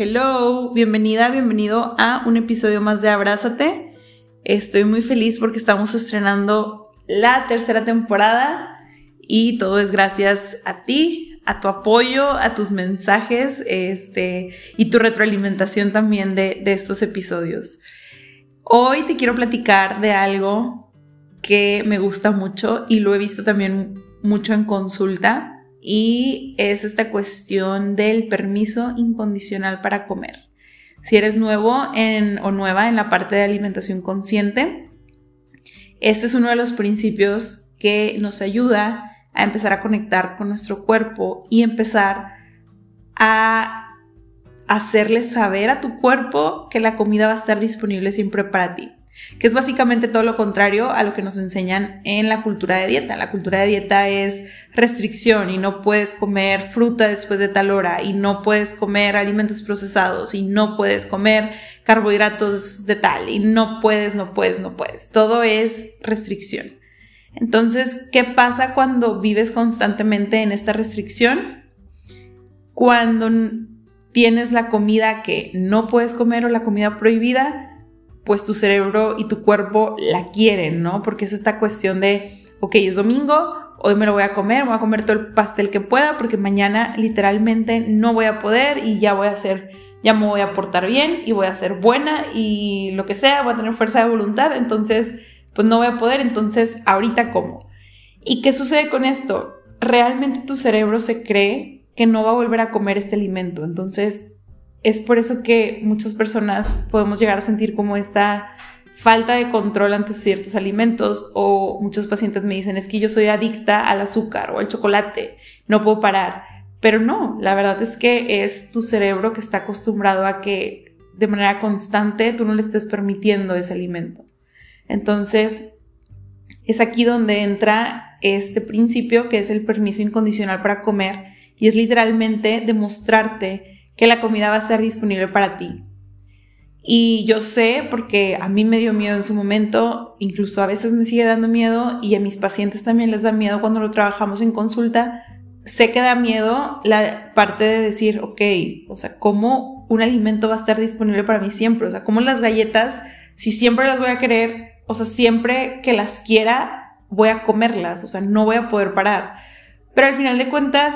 Hello, bienvenida, bienvenido a un episodio más de Abrázate. Estoy muy feliz porque estamos estrenando la tercera temporada y todo es gracias a ti, a tu apoyo, a tus mensajes este, y tu retroalimentación también de, de estos episodios. Hoy te quiero platicar de algo que me gusta mucho y lo he visto también mucho en consulta y es esta cuestión del permiso incondicional para comer. Si eres nuevo o nueva en la parte de alimentación consciente, este es uno de los principios que nos ayuda a empezar a conectar con nuestro cuerpo y empezar a hacerle saber a tu cuerpo que la comida va a estar disponible siempre para ti que es básicamente todo lo contrario a lo que nos enseñan en la cultura de dieta. La cultura de dieta es restricción y no puedes comer fruta después de tal hora y no puedes comer alimentos procesados y no puedes comer carbohidratos de tal y no puedes, no puedes, no puedes. Todo es restricción. Entonces, ¿qué pasa cuando vives constantemente en esta restricción? Cuando tienes la comida que no puedes comer o la comida prohibida, pues tu cerebro y tu cuerpo la quieren, ¿no? Porque es esta cuestión de, ok, es domingo, hoy me lo voy a comer, voy a comer todo el pastel que pueda, porque mañana literalmente no voy a poder y ya voy a hacer, ya me voy a portar bien y voy a ser buena y lo que sea, voy a tener fuerza de voluntad, entonces, pues no voy a poder, entonces, ahorita como. ¿Y qué sucede con esto? Realmente tu cerebro se cree que no va a volver a comer este alimento, entonces es por eso que muchas personas podemos llegar a sentir como esta falta de control ante ciertos alimentos o muchos pacientes me dicen es que yo soy adicta al azúcar o al chocolate, no puedo parar. Pero no, la verdad es que es tu cerebro que está acostumbrado a que de manera constante tú no le estés permitiendo ese alimento. Entonces, es aquí donde entra este principio que es el permiso incondicional para comer y es literalmente demostrarte que la comida va a estar disponible para ti. Y yo sé, porque a mí me dio miedo en su momento, incluso a veces me sigue dando miedo y a mis pacientes también les da miedo cuando lo trabajamos en consulta, sé que da miedo la parte de decir, ok, o sea, ¿cómo un alimento va a estar disponible para mí siempre? O sea, ¿cómo las galletas, si siempre las voy a querer, o sea, siempre que las quiera, voy a comerlas, o sea, no voy a poder parar. Pero al final de cuentas,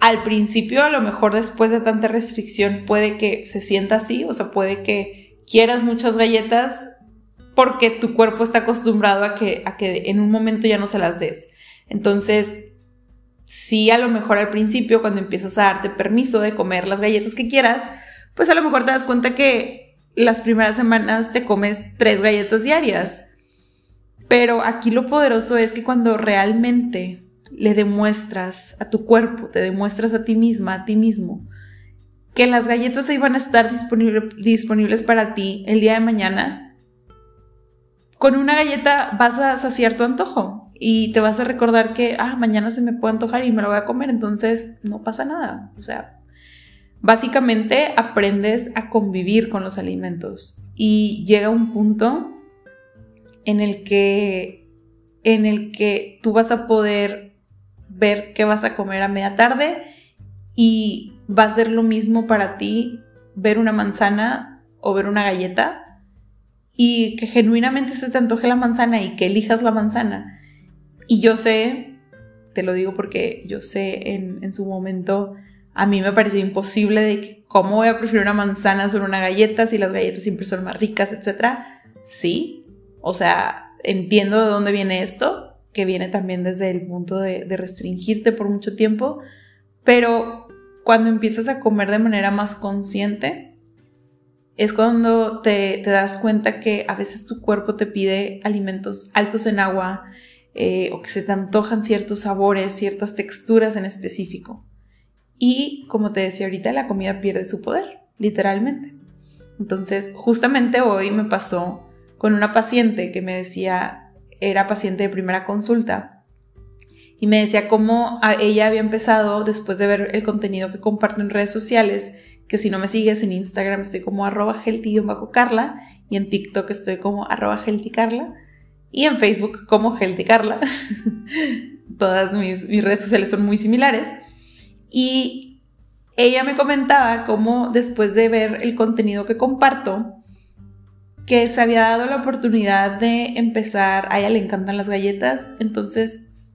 al principio, a lo mejor después de tanta restricción, puede que se sienta así, o sea, puede que quieras muchas galletas porque tu cuerpo está acostumbrado a que, a que en un momento ya no se las des. Entonces, sí, a lo mejor al principio, cuando empiezas a darte permiso de comer las galletas que quieras, pues a lo mejor te das cuenta que las primeras semanas te comes tres galletas diarias. Pero aquí lo poderoso es que cuando realmente le demuestras a tu cuerpo, te demuestras a ti misma, a ti mismo, que las galletas ahí van a estar disponibles para ti el día de mañana, con una galleta vas a saciar tu antojo y te vas a recordar que, ah, mañana se me puede antojar y me lo voy a comer, entonces no pasa nada. O sea, básicamente aprendes a convivir con los alimentos y llega un punto en el que en el que tú vas a poder ver qué vas a comer a media tarde y va a ser lo mismo para ti ver una manzana o ver una galleta y que genuinamente se te antoje la manzana y que elijas la manzana. Y yo sé, te lo digo porque yo sé en, en su momento, a mí me parecía imposible de que cómo voy a preferir una manzana sobre una galleta si las galletas siempre son más ricas, etc. Sí, o sea, entiendo de dónde viene esto, que viene también desde el punto de, restringirte por mucho tiempo, pero cuando empiezas a comer de manera más consciente, es cuando te, das cuenta que a veces tu cuerpo te pide alimentos altos en agua eh, o que se te antojan ciertos sabores, ciertas texturas en específico. Y como te decía ahorita, la comida pierde su poder, literalmente. Entonces, justamente hoy me pasó con una paciente que me decía, era paciente de primera consulta y me decía cómo ella había empezado después de ver el contenido que comparto en redes sociales, que si no me sigues en Instagram estoy como arroba healthy-carla y en TikTok estoy como arroba healthycarla y en Facebook como healthycarla. Todas mis, mis redes sociales son muy similares. Y ella me comentaba cómo después de ver el contenido que comparto, que se había dado la oportunidad de empezar, a ella le encantan las galletas, entonces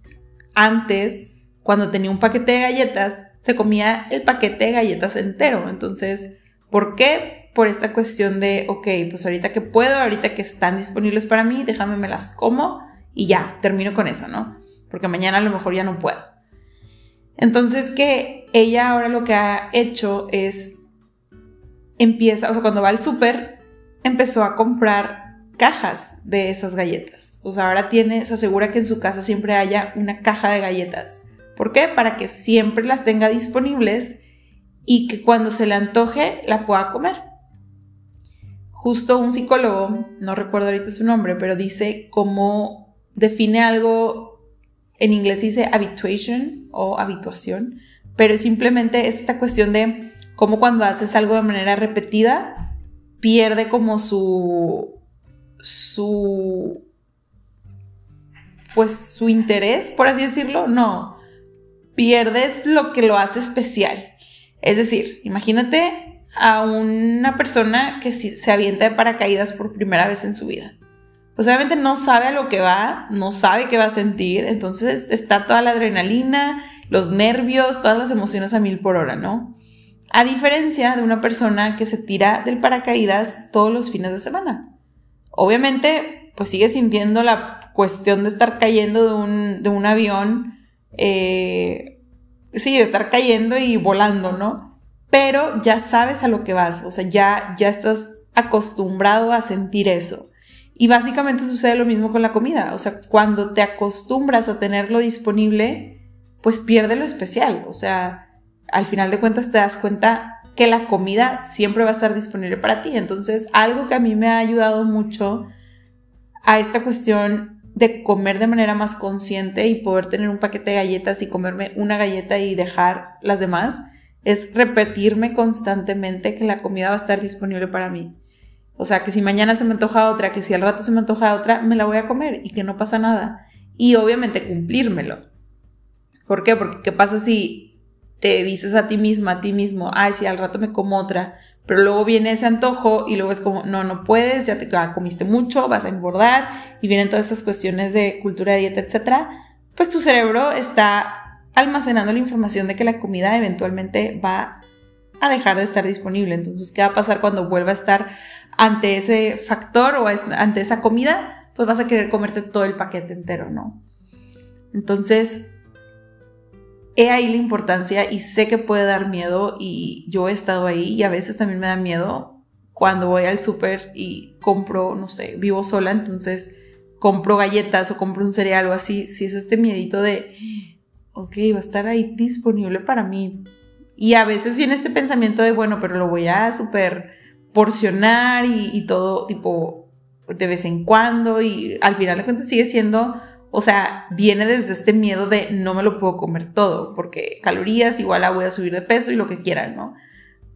antes, cuando tenía un paquete de galletas, se comía el paquete de galletas entero. Entonces, ¿por qué? Por esta cuestión de, ok, pues ahorita que puedo, ahorita que están disponibles para mí, déjame me las como y ya, termino con eso, ¿no? Porque mañana a lo mejor ya no puedo. Entonces que ella ahora lo que ha hecho es empieza, o sea, cuando va al súper, empezó a comprar cajas de esas galletas. O sea, ahora tiene, se asegura que en su casa siempre haya una caja de galletas. ¿Por qué? Para que siempre las tenga disponibles y que cuando se le antoje la pueda comer. Justo un psicólogo, no recuerdo ahorita su nombre, pero dice cómo define algo en inglés dice habituation o habituación, pero simplemente es esta cuestión de cómo cuando haces algo de manera repetida, pierde como su, su, pues su interés, por así decirlo, no, pierdes lo que lo hace especial. Es decir, imagínate a una persona que se avienta de paracaídas por primera vez en su vida pues obviamente no sabe a lo que va, no sabe qué va a sentir, entonces está toda la adrenalina, los nervios, todas las emociones a mil por hora, ¿no? A diferencia de una persona que se tira del paracaídas todos los fines de semana. Obviamente, pues sigue sintiendo la cuestión de estar cayendo de un, de un avión, eh, sí, de estar cayendo y volando, ¿no? Pero ya sabes a lo que vas, o sea, ya, ya estás acostumbrado a sentir eso. Y básicamente sucede lo mismo con la comida. O sea, cuando te acostumbras a tenerlo disponible, pues pierde lo especial. O sea, al final de cuentas te das cuenta que la comida siempre va a estar disponible para ti. Entonces, algo que a mí me ha ayudado mucho a esta cuestión de comer de manera más consciente y poder tener un paquete de galletas y comerme una galleta y dejar las demás, es repetirme constantemente que la comida va a estar disponible para mí. O sea, que si mañana se me antoja otra, que si al rato se me antoja otra, me la voy a comer y que no pasa nada. Y obviamente cumplírmelo. ¿Por qué? Porque ¿qué pasa si te dices a ti misma, a ti mismo, ay, si al rato me como otra, pero luego viene ese antojo y luego es como, no, no puedes, ya te comiste mucho, vas a engordar y vienen todas estas cuestiones de cultura de dieta, etcétera, pues tu cerebro está almacenando la información de que la comida eventualmente va a dejar de estar disponible. Entonces, ¿qué va a pasar cuando vuelva a estar ante ese factor o ante esa comida? Pues vas a querer comerte todo el paquete entero, ¿no? Entonces, he ahí la importancia y sé que puede dar miedo y yo he estado ahí y a veces también me da miedo cuando voy al súper y compro, no sé, vivo sola, entonces compro galletas o compro un cereal o así, si es este miedito de, ok, va a estar ahí disponible para mí, y a veces viene este pensamiento de, bueno, pero lo voy a super porcionar y, todo tipo de vez en cuando y al final de cuentas sigue siendo, o sea, viene desde este miedo de no me lo puedo comer todo, porque calorías igual la voy a subir de peso y lo que quieran, ¿no?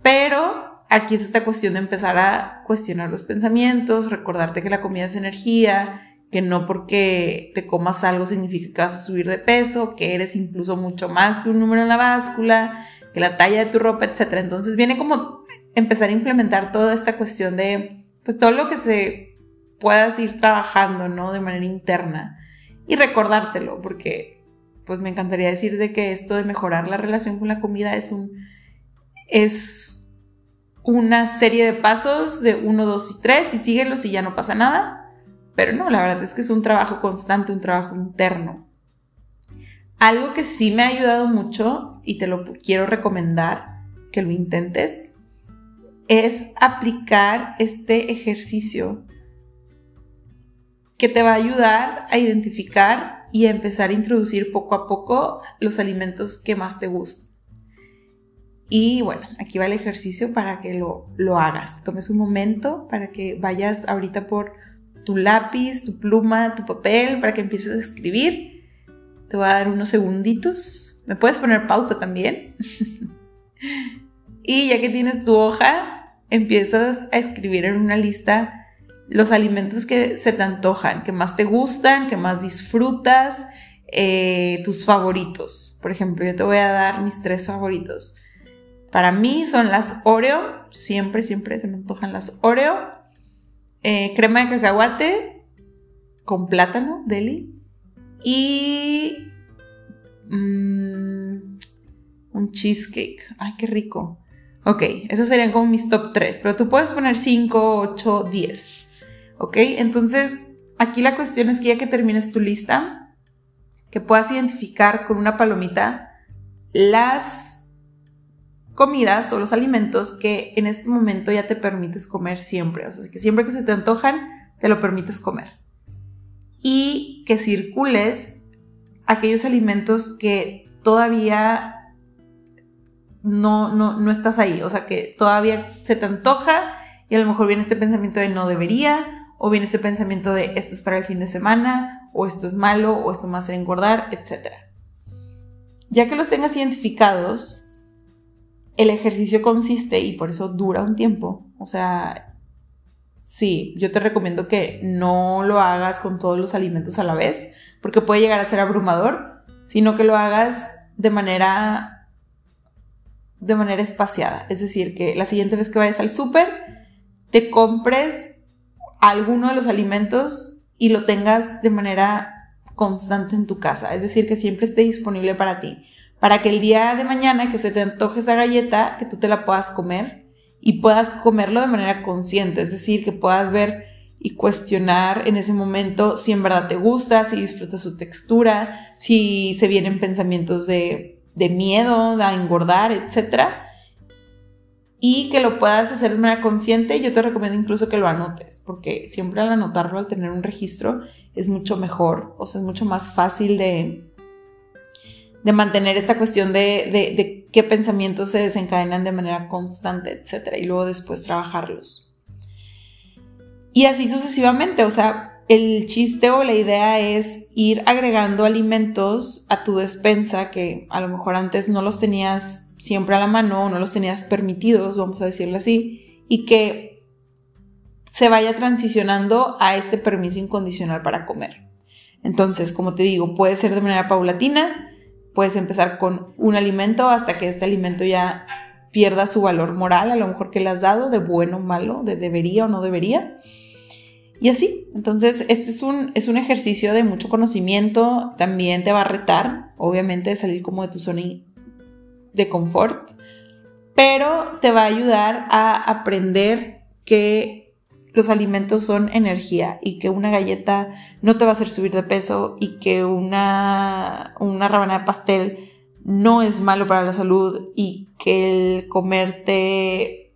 Pero aquí es esta cuestión de empezar a cuestionar los pensamientos, recordarte que la comida es energía, que no porque te comas algo significa que vas a subir de peso, que eres incluso mucho más que un número en la báscula, la talla de tu ropa, etc. Entonces viene como empezar a implementar toda esta cuestión de, pues todo lo que se puedas ir trabajando, ¿no? De manera interna y recordártelo, porque pues me encantaría decir de que esto de mejorar la relación con la comida es un, es una serie de pasos de uno, dos y tres y síguelos y ya no pasa nada. Pero no, la verdad es que es un trabajo constante, un trabajo interno. Algo que sí me ha ayudado mucho y te lo quiero recomendar que lo intentes es aplicar este ejercicio que te va a ayudar a identificar y a empezar a introducir poco a poco los alimentos que más te gustan. Y bueno, aquí va el ejercicio para que lo, lo hagas. Tomes un momento para que vayas ahorita por tu lápiz, tu pluma, tu papel, para que empieces a escribir te voy a dar unos segunditos. Me puedes poner pausa también. y ya que tienes tu hoja, empiezas a escribir en una lista los alimentos que se te antojan, que más te gustan, que más disfrutas, eh, tus favoritos. Por ejemplo, yo te voy a dar mis tres favoritos. Para mí son las Oreo, siempre, siempre se me antojan las Oreo. Eh, crema de cacahuate con plátano, deli. Y mm, un cheesecake. Ay, qué rico. Ok, esos serían como mis top 3, pero tú puedes poner 5, 8, 10. Ok, entonces aquí la cuestión es que ya que termines tu lista, que puedas identificar con una palomita las comidas o los alimentos que en este momento ya te permites comer siempre. O sea, que siempre que se te antojan, te lo permites comer. Y que circules aquellos alimentos que todavía no, no, no estás ahí. O sea, que todavía se te antoja y a lo mejor viene este pensamiento de no debería, o viene este pensamiento de esto es para el fin de semana, o esto es malo, o esto me hacer engordar, etc. Ya que los tengas identificados, el ejercicio consiste, y por eso dura un tiempo, o sea, sí, yo te recomiendo que no lo hagas con todos los alimentos a la vez, porque puede llegar a ser abrumador, sino que lo hagas de manera de manera espaciada. Es decir, que la siguiente vez que vayas al súper, te compres alguno de los alimentos y lo tengas de manera constante en tu casa. Es decir, que siempre esté disponible para ti. Para que el día de mañana que se te antoje esa galleta, que tú te la puedas comer y puedas comerlo de manera consciente. Es decir, que puedas ver y cuestionar en ese momento si en verdad te gusta, si disfrutas su textura, si se vienen pensamientos de de miedo, a engordar, etc. Y que lo puedas hacer de manera consciente. Yo te recomiendo incluso que lo anotes, porque siempre al anotarlo, al tener un registro, es mucho mejor, o sea, es mucho más fácil de, de mantener esta cuestión de, de, qué pensamientos se desencadenan de manera constante, etc. Y luego después trabajarlos. Y así sucesivamente, o sea, el chiste o la idea es ir agregando alimentos a tu despensa que a lo mejor antes no los tenías siempre a la mano o no los tenías permitidos, vamos a decirlo así, y que se vaya transicionando a este permiso incondicional para comer. Entonces, como te digo, puede ser de manera paulatina, puedes empezar con un alimento hasta que este alimento ya pierda su valor moral, a lo mejor que le has dado, de bueno o malo, de debería o no debería y así, entonces este es un, es un ejercicio de mucho conocimiento, también te va a retar, obviamente, salir como de tu zona de confort, pero te va a ayudar a aprender que los alimentos son energía y que una galleta no te va a hacer subir de peso y que una, una de pastel no es malo para la salud y que el comerte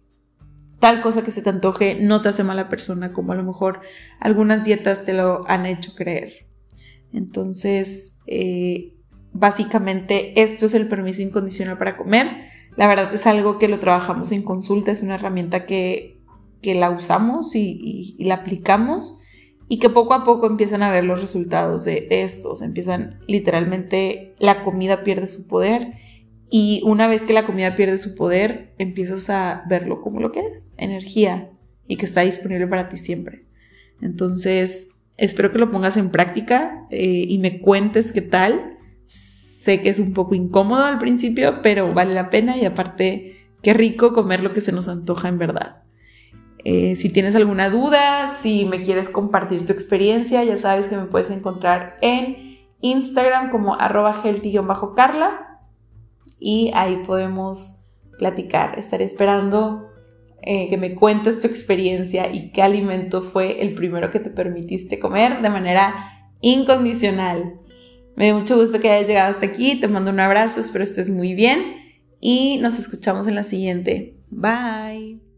tal cosa que se te antoje no te hace mala persona, como a lo mejor algunas dietas te lo han hecho creer. Entonces, eh, básicamente esto es el permiso incondicional para comer. La verdad es algo que lo trabajamos en consulta, es una herramienta que, la usamos y, la aplicamos y que poco a poco empiezan a ver los resultados de estos. Empiezan literalmente, la comida pierde su poder y una vez que la comida pierde su poder, empiezas a verlo como lo que es, energía, y que está disponible para ti siempre. Entonces, espero que lo pongas en práctica eh, y me cuentes qué tal. Sé que es un poco incómodo al principio, pero vale la pena y aparte, qué rico comer lo que se nos antoja en verdad. Eh, si tienes alguna duda, si me quieres compartir tu experiencia, ya sabes que me puedes encontrar en Instagram como arroba healthy-carla y ahí podemos platicar. Estaré esperando eh, que me cuentes tu experiencia y qué alimento fue el primero que te permitiste comer de manera incondicional. Me dio mucho gusto que hayas llegado hasta aquí, te mando un abrazo, espero estés muy bien y nos escuchamos en la siguiente. Bye.